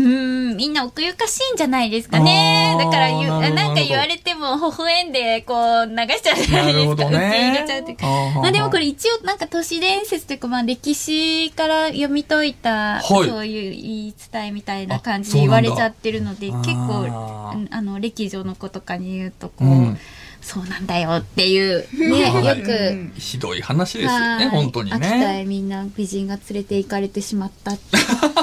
[SPEAKER 4] ん、みんな奥ゆかしいんじゃないですかね。だから言う、
[SPEAKER 1] な
[SPEAKER 4] んか言われても微笑んで、こう、流しちゃうじゃないですか。
[SPEAKER 1] ね。
[SPEAKER 4] 受け入れちゃうというか。まあでもこれ一応なんか都市伝説というか、まあ歴史から読み解いた、
[SPEAKER 1] はい。
[SPEAKER 4] そういう言い伝えみたいな感じで言われちゃってるので、結構
[SPEAKER 1] あ
[SPEAKER 4] の、歴女の子とかに言うと、こう、
[SPEAKER 1] うん
[SPEAKER 4] そうなんだよっていう、ね、
[SPEAKER 1] は い
[SPEAKER 4] よく、
[SPEAKER 1] ひどい話ですよね、
[SPEAKER 4] はい。
[SPEAKER 1] 本当に
[SPEAKER 4] 秋田
[SPEAKER 1] ね。
[SPEAKER 4] へみんな美人が連れて行かれてしまったって。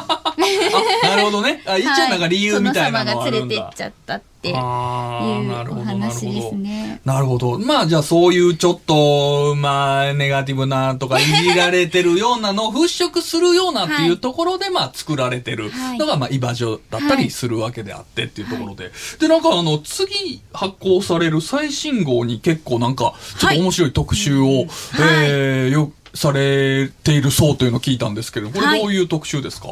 [SPEAKER 1] あ、なるほどね。あ、一応なんか理由みたいなのはあるんだ
[SPEAKER 4] 殿様が連れてっ。ちゃったっていう
[SPEAKER 1] あーなるほ
[SPEAKER 4] お
[SPEAKER 1] ど、なる
[SPEAKER 4] 話です。ね。
[SPEAKER 1] なるほど。まあじゃあそういうちょっと、まあネガティブなとかいじられてるようなのを払拭するようなっていうところで、まあ作られてるのがまあ居場所だったりするわけであってっていうところで。で、なんかあの次発行される最新号に結構なんかちょっと面白い特集を、えーよ、されているそうというのを聞いたんですけど、これどういう特集ですか、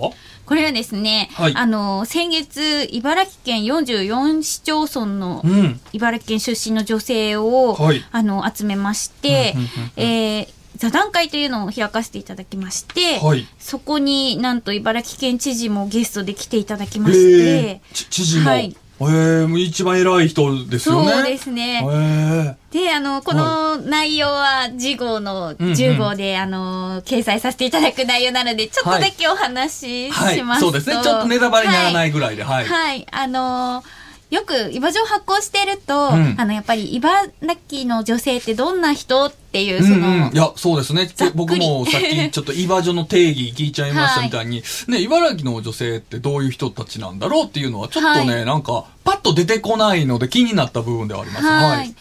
[SPEAKER 4] これはですね、
[SPEAKER 1] はい。
[SPEAKER 4] あの、先月、茨城県44市町村の
[SPEAKER 1] うん。
[SPEAKER 4] 茨城県出身の女性を、
[SPEAKER 1] はい。
[SPEAKER 4] あの、集めまして
[SPEAKER 1] うんうんうんうん、
[SPEAKER 4] えー座談会というのを開かせていただきまして、
[SPEAKER 1] はい。
[SPEAKER 4] そこになんと茨城県知事もゲストで来ていただきま
[SPEAKER 1] え
[SPEAKER 4] して、
[SPEAKER 1] 知事も。
[SPEAKER 4] はい
[SPEAKER 1] えー、もう一番偉い人ですよね。
[SPEAKER 4] そうですね。
[SPEAKER 1] え
[SPEAKER 4] で、あの、この内容は次号の
[SPEAKER 1] うんうん
[SPEAKER 4] 10号で、あの、掲載させていただく内容なので、ちょっとだけお話しし
[SPEAKER 1] はい、
[SPEAKER 4] ますと、
[SPEAKER 1] そうですね。ちょっとネタバレにならないぐらいで、はい。
[SPEAKER 4] はい。あのよく、イバジョを発行してると、
[SPEAKER 1] うん
[SPEAKER 4] あの、やっぱり、茨城の女性ってどんな人っていう、そ
[SPEAKER 1] うん
[SPEAKER 4] の、
[SPEAKER 1] うん、いや、そうですね。僕もさっきちょっとイバジョの定義聞いちゃいましたみたいに、ね、茨城の女性ってどういう人たちなんだろうっていうのはちょっとね、
[SPEAKER 4] は
[SPEAKER 1] なんか、パッと出てこないので気になった部分ではあります。
[SPEAKER 4] はい。
[SPEAKER 1] はい。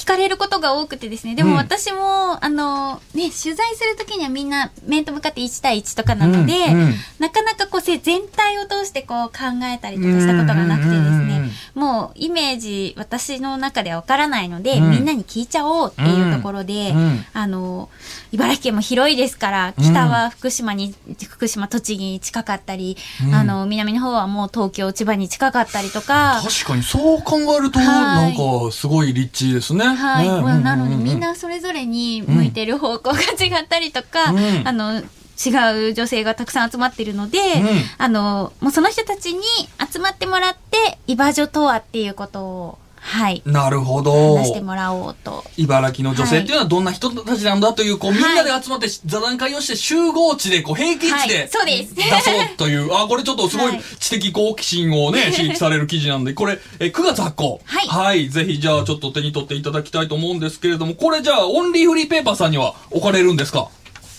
[SPEAKER 4] で、聞かれることが多くてですね。でも
[SPEAKER 1] うん。
[SPEAKER 4] 私も、あの、ね、取材するときにはみんな面と向かって1対1とかなので、
[SPEAKER 1] うんうん。
[SPEAKER 4] なかなかこう、せ全体を通してこう考えたりとかしたことがなくてですね。もうイメージ私の中ではわからないので、
[SPEAKER 1] うん。
[SPEAKER 4] みんなに聞いちゃおうっていうところで、
[SPEAKER 1] うん
[SPEAKER 4] あの、茨城県も広いですから、北は福島に、福島、栃木に近かったり、
[SPEAKER 1] うん。
[SPEAKER 4] あの、南の方はもう東京、千葉に近かったりとか、
[SPEAKER 1] 確かにそう考えると、
[SPEAKER 4] はい。
[SPEAKER 1] なんかすごい立地ですね。
[SPEAKER 4] はい、
[SPEAKER 1] ね
[SPEAKER 4] まあなので
[SPEAKER 1] ううう
[SPEAKER 4] みんなそれぞれに向いてる方向が違ったりとか、
[SPEAKER 1] うん。
[SPEAKER 4] あの違う女性がたくさん集まってるので、
[SPEAKER 1] ん。
[SPEAKER 4] あのもうその人たちに集まってもらって居場所とはっていうことをはい。
[SPEAKER 1] なるほど。
[SPEAKER 4] 話してもらおうと。
[SPEAKER 1] 茨城の女性っていうのはどんな人たちなんだという、こう、みんなで集まって座談会をして集合地で、こう、平均値
[SPEAKER 4] は
[SPEAKER 1] で
[SPEAKER 4] い、そうです。
[SPEAKER 1] 出そうという、あ、これちょっとすごい
[SPEAKER 4] はい。
[SPEAKER 1] 知的好奇心をね、刺激される記事なんで、これ、え、9月発行。
[SPEAKER 4] はい。
[SPEAKER 1] ぜひ、じゃあちょっと手に取っていただきたいと思うんですけれども、これじゃあ、オンリーフリーペーパーさんには置かれるんですか？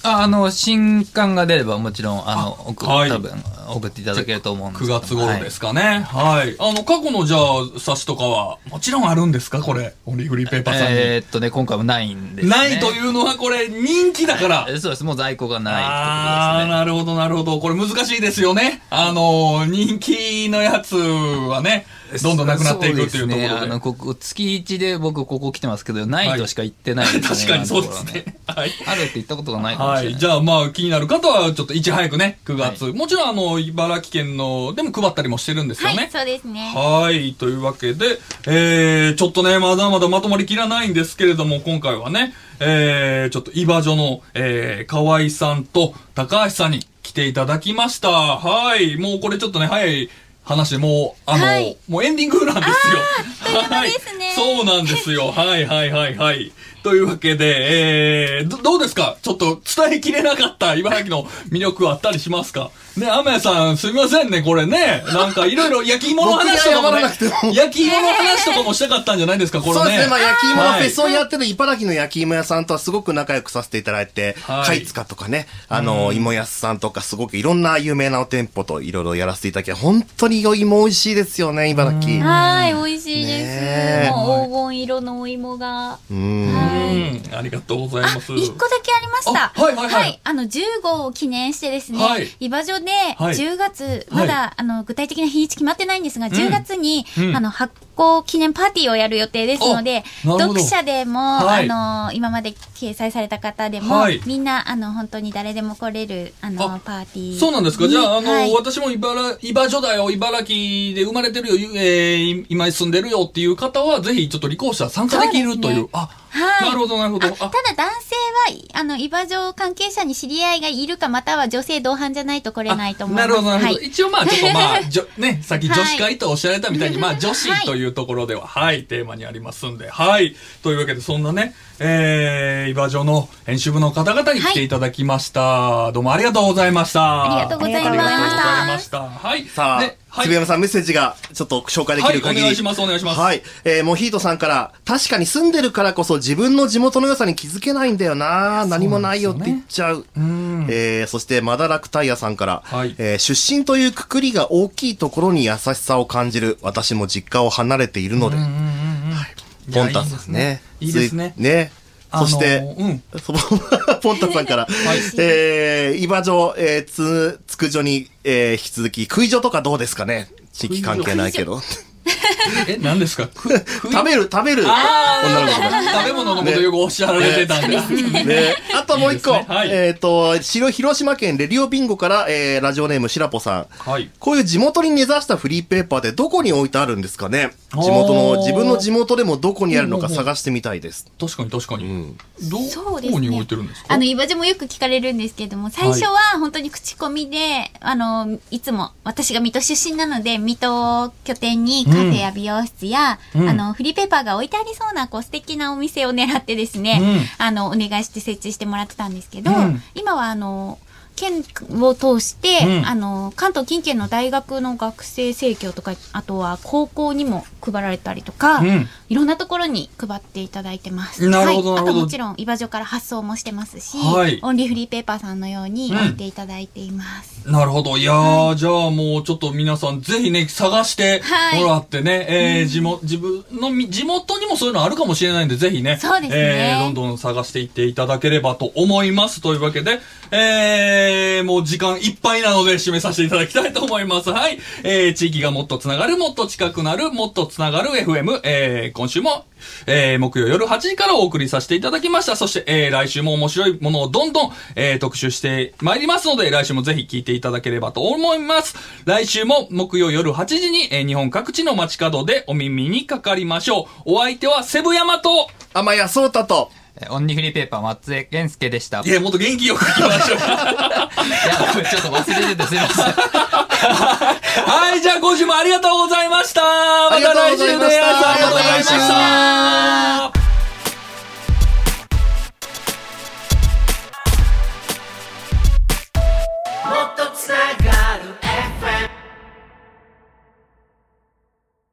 [SPEAKER 3] ああの、新刊が出ればもちろん、あの、送
[SPEAKER 1] はい
[SPEAKER 3] 多分、送っていただけると思うんです
[SPEAKER 1] 9
[SPEAKER 3] けど
[SPEAKER 1] 月頃ですかね。はい。あの、過去のじゃあ、冊子とかは、もちろんあるんですか？これ。オンリーフリーペーパーさんに。
[SPEAKER 3] えーっとね、今回もないんです、ね。
[SPEAKER 1] ないというのは、これ、人気だから。
[SPEAKER 3] えそうです。もう在庫がないって
[SPEAKER 1] ああー、
[SPEAKER 3] ことですね。
[SPEAKER 1] なるほど、なるほど。これ難しいですよね。あの、人気のやつはね、どんどんなくなっていくっていうところで。
[SPEAKER 3] ね、あの、ここ、月一で僕ここ来てますけど、ないとしか言ってないですね。
[SPEAKER 1] 確かにそうですね。はい。
[SPEAKER 3] あるって言ったことがないかもしれない。
[SPEAKER 1] はい。じゃあ、まあ、気になる方は、ちょっといち早くね、9月。もちろん、あの、茨城県の、でも配ったりもしてるんですよね。
[SPEAKER 4] はい、そうですね。
[SPEAKER 1] はい。というわけで、えー、ちょっとね、まだまだまとまりきらないんですけれども、今回はね、えー、ちょっと、イバ女の、えー、河合さんと高橋さんに来ていただきました。はい。もうこれちょっとね、早い話でもう、あの、
[SPEAKER 4] はい
[SPEAKER 1] もうエンディングなんですよ。はい。そうなんですよ。はいはいはいはい。というわけで、えー、どどうですか？ちょっと伝えきれなかった茨城の魅力はあったりしますか？ね、アメさん、すみませんね、これね。なんかいろいろ焼き芋の話とかもね焼き芋の話とかもしたかったんじゃないですか、これね。
[SPEAKER 2] そうですね。まあ、焼き芋の
[SPEAKER 1] はい
[SPEAKER 2] フェスをやってる茨城の焼き芋屋さんとはすごく仲良くさせていただいて、
[SPEAKER 1] はい
[SPEAKER 2] 貝塚とかね、あの、芋屋さんとかすごくいろんな有名なお店舗といろいろやらせていただき、本当にお芋美味しいですよね、茨城。
[SPEAKER 4] はい、美味しいです。
[SPEAKER 2] ねえ
[SPEAKER 4] もう黄金色のお芋が。
[SPEAKER 2] うん。
[SPEAKER 1] うん、ありがとうござい
[SPEAKER 4] あ、
[SPEAKER 1] ます。
[SPEAKER 4] 一個だけありました。
[SPEAKER 1] あはいはいはい。
[SPEAKER 4] あの、15を記念してですね、
[SPEAKER 1] はい。
[SPEAKER 4] イバジョで、
[SPEAKER 1] はい。
[SPEAKER 4] 10月、
[SPEAKER 1] はい。
[SPEAKER 4] まだ、あの、具体的な日にち決まってないんですが、10月に、
[SPEAKER 1] うん。
[SPEAKER 4] あの、発行記念パーティーをやる予定ですので、読者でも、
[SPEAKER 1] はい。
[SPEAKER 4] あの、今まで掲載された方でも、
[SPEAKER 1] はい。
[SPEAKER 4] みんな、あの、本当に誰でも来れる、あの、
[SPEAKER 1] あ
[SPEAKER 4] パーティー。に。
[SPEAKER 1] そうなんですか。じゃあ、あの、
[SPEAKER 4] はい。
[SPEAKER 1] 私も茨、茨城だよ、茨城で生まれてるよ、ゆえー、今住んでるよっていう方は、ぜひちょっと立候補者参加できるという。あ、
[SPEAKER 4] はい
[SPEAKER 1] なるほど、なるほど。
[SPEAKER 4] あただ男性は、あの、イバ嬢関係者に知り合いがいるか、または女性同伴じゃないと来れないと思います。
[SPEAKER 1] なるほど、なるほど。
[SPEAKER 4] はい
[SPEAKER 1] 一応まあ、ちょっとまあ、じょね、さっき女子会とおっしゃられたみたいに、
[SPEAKER 4] はい
[SPEAKER 1] まあ、女子というところでは、はい、テーマにありますんで、はい。というわけで、そんなね、えー、イバジョの編集部の方々に来ていただきました。どうもありがとうございました。
[SPEAKER 4] ありがとうございました
[SPEAKER 1] ありがとうございました。はい。
[SPEAKER 2] さあ、
[SPEAKER 1] ではい
[SPEAKER 2] つ山さんメッセージがちょっと紹介できる限り。
[SPEAKER 1] はいお願いしますお願いします
[SPEAKER 2] はい。えー、モヒートさんから、確かに住んでるからこそ自分の地元の良さに気づけないんだよな何もないよって言っちゃう。
[SPEAKER 1] ん
[SPEAKER 2] えー、そして、マダラクタイヤさんから、
[SPEAKER 1] はい
[SPEAKER 2] えー出身というくくりが大きいところに優しさを感じる。私も実家を離れているので。
[SPEAKER 1] うんうんうんうんいや
[SPEAKER 2] ポンタさんですね。
[SPEAKER 1] いいですね。
[SPEAKER 2] ね。そして、
[SPEAKER 1] あのうん。
[SPEAKER 2] その ポンタさんから、えー、今城、えー、つ、つくじょに、えー、引き続き、食い所とかどうですかね？地域関係ないけど。
[SPEAKER 1] え、何ですか？く食
[SPEAKER 2] 食べる、食べる。
[SPEAKER 1] あ
[SPEAKER 2] 女の子
[SPEAKER 1] 食べ物のことよくおっしゃられてたんで。
[SPEAKER 2] ね、あともう一個。えっ、と、白広島県レディオビンゴから、えー、ラジオネームしらぽさん。
[SPEAKER 1] はい。
[SPEAKER 2] こういう地元に根ざしたフリーペーパーでどこに置いてあるんですかね？地元の、自分の地元でもどこにあるのか探してみたいです。
[SPEAKER 1] 確かに確かに。
[SPEAKER 2] ん。
[SPEAKER 1] ど
[SPEAKER 4] そうですね。
[SPEAKER 1] こに置いてるんですか？
[SPEAKER 4] あの、イバジもよく聞かれるんですけども、最初は本当に口コミで、あの、いつも、私が水戸出身なので、水戸を拠点にカフェや美容室や、
[SPEAKER 1] うん。
[SPEAKER 4] あの、フリーペーパーが置いてありそうな、こう、素敵なお店を狙ってですね、
[SPEAKER 1] うん。
[SPEAKER 4] あの、お願いして設置してもらってたんですけど、
[SPEAKER 1] うん。
[SPEAKER 4] 今はあの、県を通して、
[SPEAKER 1] うん。
[SPEAKER 4] あの、関東近県の大学の学生生協とか、あとは高校にも配られたりとか、
[SPEAKER 1] うん。
[SPEAKER 4] いろんなところに配っていただいてます。
[SPEAKER 1] なるほどなるほど。
[SPEAKER 4] はい、あともちろん、イバジョから発送もしてますし、
[SPEAKER 1] はい。
[SPEAKER 4] オンリーフリーペーパーさんのように
[SPEAKER 1] うん
[SPEAKER 4] 置いていただいています。
[SPEAKER 1] なるほど。いやー、じゃあもうちょっと皆さんぜひね、探してもらってね、えー、地元、自分のみ地元にもそういうのあるかもしれないんで、ぜひね、
[SPEAKER 4] そうですね。
[SPEAKER 1] えー、どんどん探していっていただければと思います。というわけで、ええー、もう時間いっぱいなので締めさせていただきたいと思います。はい。えー、地域がもっとつながる、もっと近くなる、もっとつながる FM、えー、今週も、えー、木曜夜8時からお送りさせていただきました。そして、えー、来週も面白いものをどんどん、えー、特集してまいりますので、来週もぜひ聞いていただければと思います。来週も木曜夜8時に、えー、日本各地の街角でお耳にかかりましょう。お相手はセブヤマと、
[SPEAKER 2] 天谷聡太と、
[SPEAKER 3] オンリーフリーペーパー松江健介でした。い
[SPEAKER 1] や、もっと元気よくいきましょう。
[SPEAKER 3] いや、ちょっと忘れててすいません。
[SPEAKER 1] はい、じゃあ今週もありがとうございました。また来週で、ね、
[SPEAKER 2] ありがとうございました。
[SPEAKER 1] もっとつなが